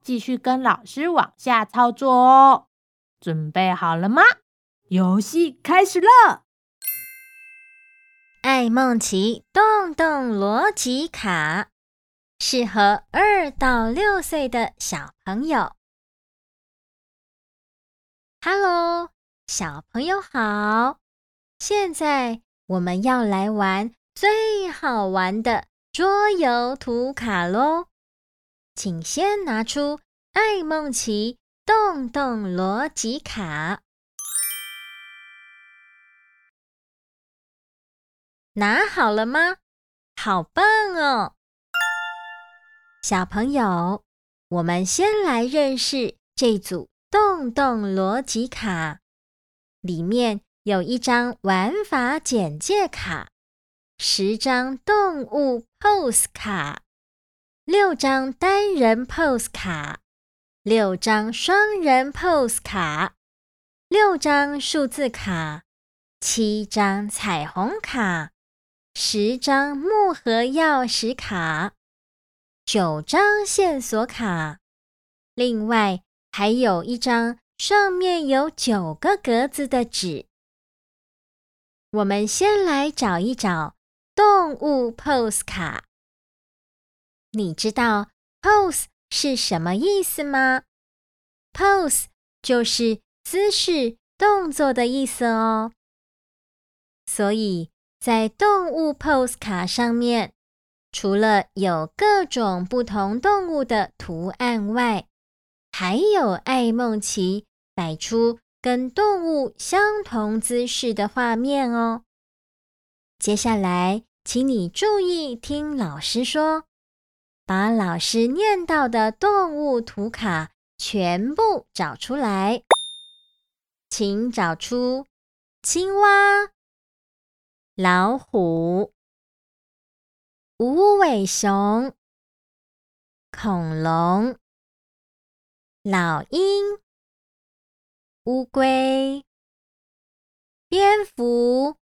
继续跟老师往下操作哦，准备好了吗？游戏开始了。艾梦奇动动逻辑卡，适合二到六岁的小朋友。Hello，小朋友好！现在我们要来玩最好玩的桌游图卡喽。请先拿出爱梦奇动动逻辑卡，拿好了吗？好棒哦！小朋友，我们先来认识这组动动逻辑卡，里面有一张玩法简介卡，十张动物 pose 卡。六张单人 pose 卡，六张双人 pose 卡，六张数字卡，七张彩虹卡，十张木盒钥匙卡，九张线索卡，另外还有一张上面有九个格子的纸。我们先来找一找动物 pose 卡。你知道 pose 是什么意思吗？pose 就是姿势、动作的意思哦。所以在动物 pose 卡上面，除了有各种不同动物的图案外，还有爱梦琪摆出跟动物相同姿势的画面哦。接下来，请你注意听老师说。把老师念到的动物图卡全部找出来，请找出青蛙、老虎、无尾熊、恐龙、老鹰、乌龟、蝙蝠、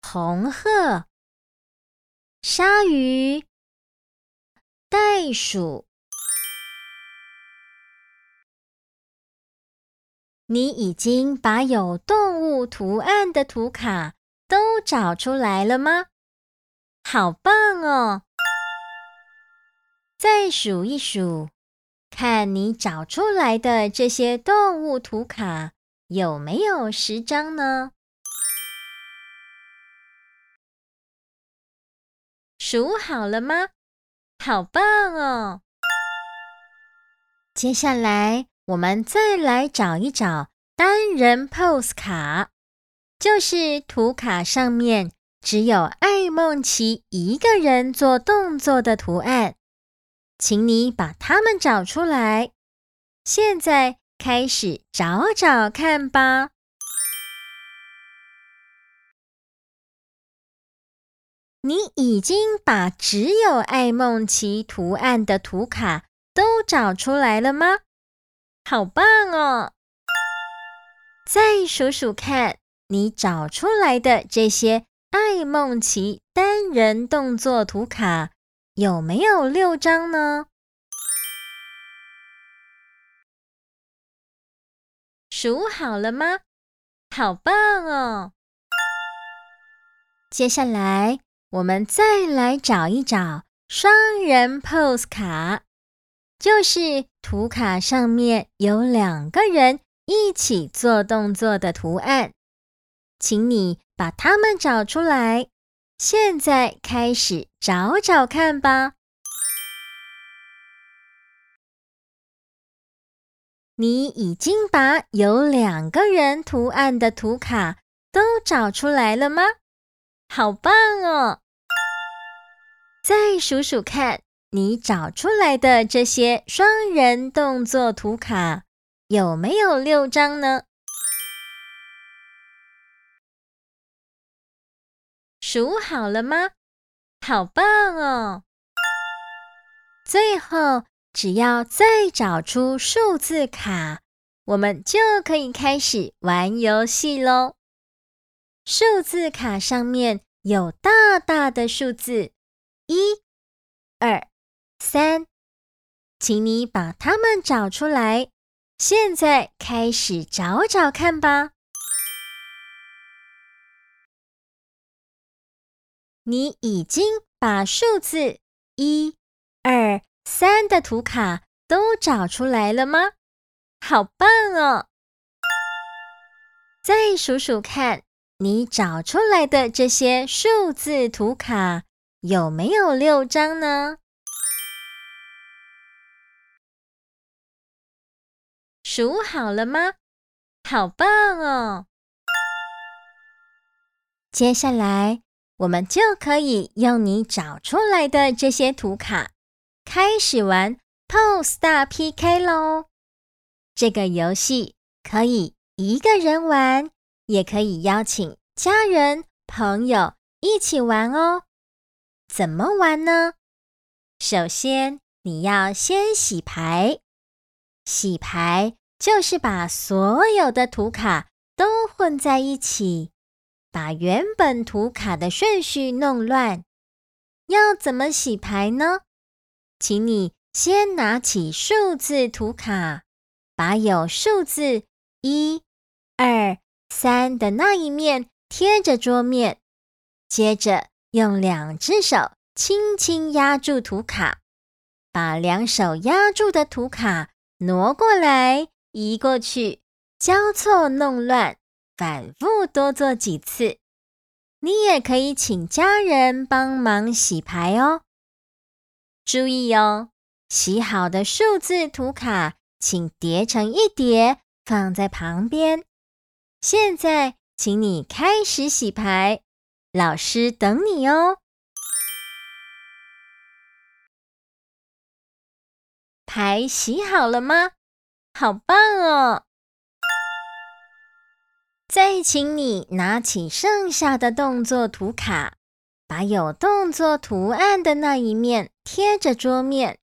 红鹤、鲨鱼。袋鼠，你已经把有动物图案的图卡都找出来了吗？好棒哦！再数一数，看你找出来的这些动物图卡有没有十张呢？数好了吗？好棒哦！接下来我们再来找一找单人 pose 卡，就是图卡上面只有爱梦琪一个人做动作的图案，请你把它们找出来。现在开始找找看吧。你已经把只有艾梦奇图案的图卡都找出来了吗？好棒哦！再数数看，你找出来的这些艾梦奇单人动作图卡有没有六张呢？数好了吗？好棒哦！接下来。我们再来找一找双人 pose 卡，就是图卡上面有两个人一起做动作的图案，请你把它们找出来。现在开始找找看吧。你已经把有两个人图案的图卡都找出来了吗？好棒哦！再数数看，你找出来的这些双人动作图卡有没有六张呢？数好了吗？好棒哦！最后，只要再找出数字卡，我们就可以开始玩游戏喽。数字卡上面有大大的数字一、二、三，请你把它们找出来。现在开始找找看吧。你已经把数字一、二、三的图卡都找出来了吗？好棒哦！再数数看，你找出来的这些数字图卡有没有六张呢？数好了吗？好棒哦！接下来。我们就可以用你找出来的这些图卡，开始玩 Pose 大 PK 喽！这个游戏可以一个人玩，也可以邀请家人、朋友一起玩哦。怎么玩呢？首先，你要先洗牌。洗牌就是把所有的图卡都混在一起。把原本图卡的顺序弄乱，要怎么洗牌呢？请你先拿起数字图卡，把有数字一、二、三的那一面贴着桌面，接着用两只手轻轻压住图卡，把两手压住的图卡挪过来、移过去，交错弄乱。反复多做几次，你也可以请家人帮忙洗牌哦。注意哦，洗好的数字图卡，请叠成一叠放在旁边。现在，请你开始洗牌，老师等你哦。牌洗好了吗？好棒哦！再请你拿起剩下的动作图卡，把有动作图案的那一面贴着桌面，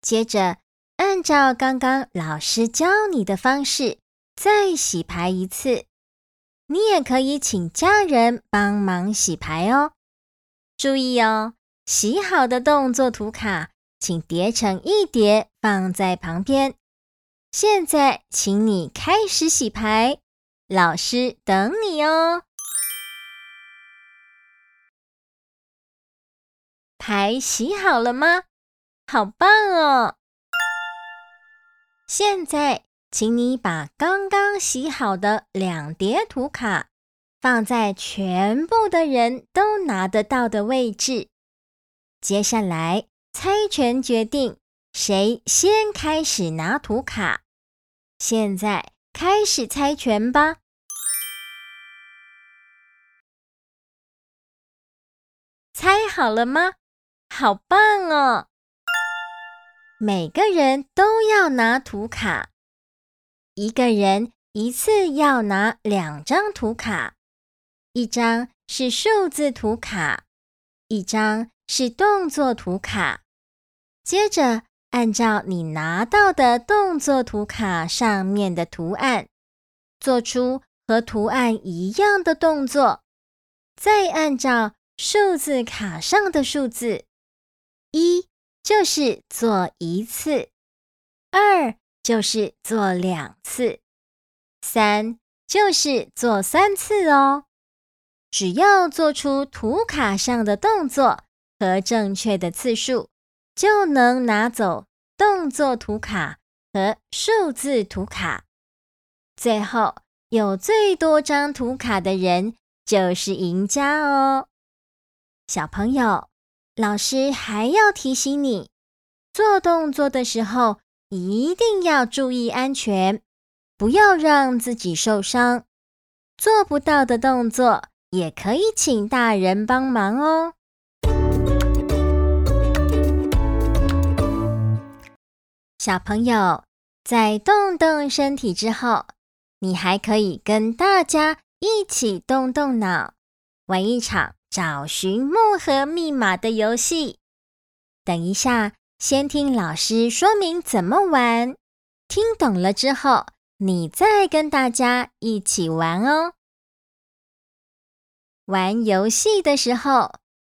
接着按照刚刚老师教你的方式再洗牌一次。你也可以请家人帮忙洗牌哦。注意哦，洗好的动作图卡请叠成一叠放在旁边。现在，请你开始洗牌。老师等你哦。牌洗好了吗？好棒哦！现在，请你把刚刚洗好的两叠图卡放在全部的人都拿得到的位置。接下来，猜拳决定谁先开始拿图卡。现在。开始猜拳吧！猜好了吗？好棒哦！每个人都要拿图卡，一个人一次要拿两张图卡，一张是数字图卡，一张是动作图卡。接着，按照你拿到的动作图卡上面的图案，做出和图案一样的动作，再按照数字卡上的数字，一就是做一次，二就是做两次，三就是做三次哦。只要做出图卡上的动作和正确的次数，就能拿走动作图卡和数字图卡。最后，有最多张图卡的人就是赢家哦。小朋友，老师还要提醒你，做动作的时候一定要注意安全，不要让自己受伤。做不到的动作，也可以请大人帮忙哦。小朋友，在动动身体之后，你还可以跟大家一起动动脑，玩一场找寻木盒密码的游戏。等一下，先听老师说明怎么玩，听懂了之后，你再跟大家一起玩哦。玩游戏的时候，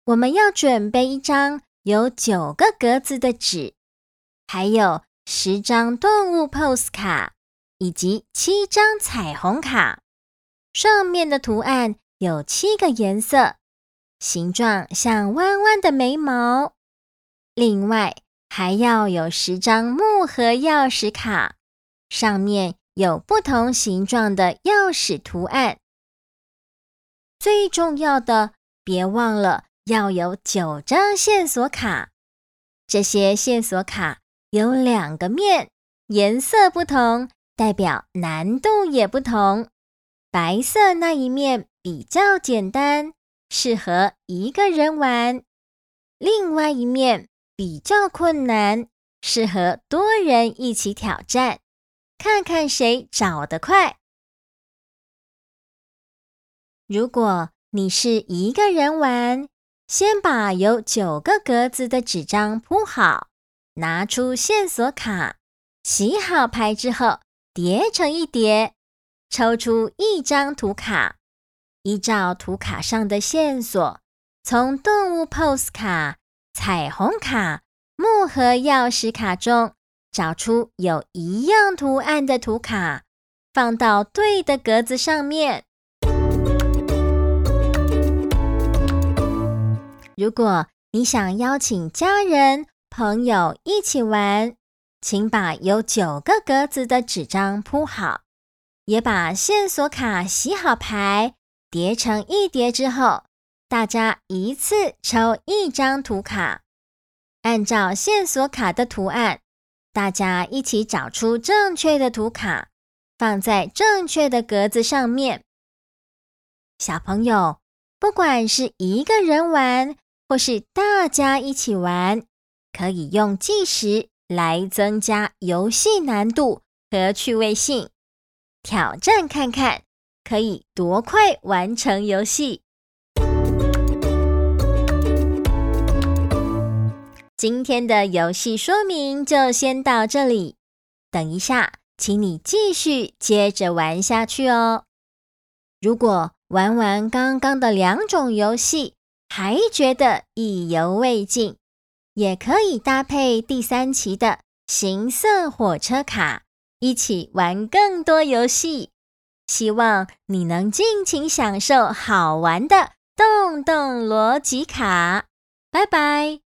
我们要准备一张有九个格子的纸，还有十张动物 pose 卡，以及七张彩虹卡。上面的图案有七个颜色，形状像弯弯的眉毛。另外，还要有十张木盒钥匙卡，上面有不同形状的钥匙图案。最重要的，别忘了要有九张线索卡。这些线索卡有两个面，颜色不同，代表难度也不同。白色那一面比较简单，适合一个人玩；另外一面比较困难，适合多人一起挑战，看看谁找得快。如果你是一个人玩，先把有九个格子的纸张铺好，拿出线索卡，洗好牌之后叠成一叠，抽出一张图卡，依照图卡上的线索，从动物 pose 卡、彩虹卡、木盒钥匙卡中找出有一样图案的图卡，放到对的格子上面。如果你想邀请家人、朋友一起玩，请把有九个格子的纸张铺好，也把线索卡洗好牌，叠成一叠之后，大家一次抽一张图卡，按照线索卡的图案，大家一起找出正确的图卡，放在正确的格子上面。小朋友，不管是一个人玩，或是大家一起玩，可以用计时来增加游戏难度和趣味性，挑战看看可以多快完成游戏。今天的游戏说明就先到这里，等一下，请你继续接着玩下去哦。如果玩完刚刚的两种游戏，还觉得意犹未尽，也可以搭配第三期的形色火车卡，一起玩更多游戏。希望你能尽情享受好玩的动动逻辑卡。拜拜。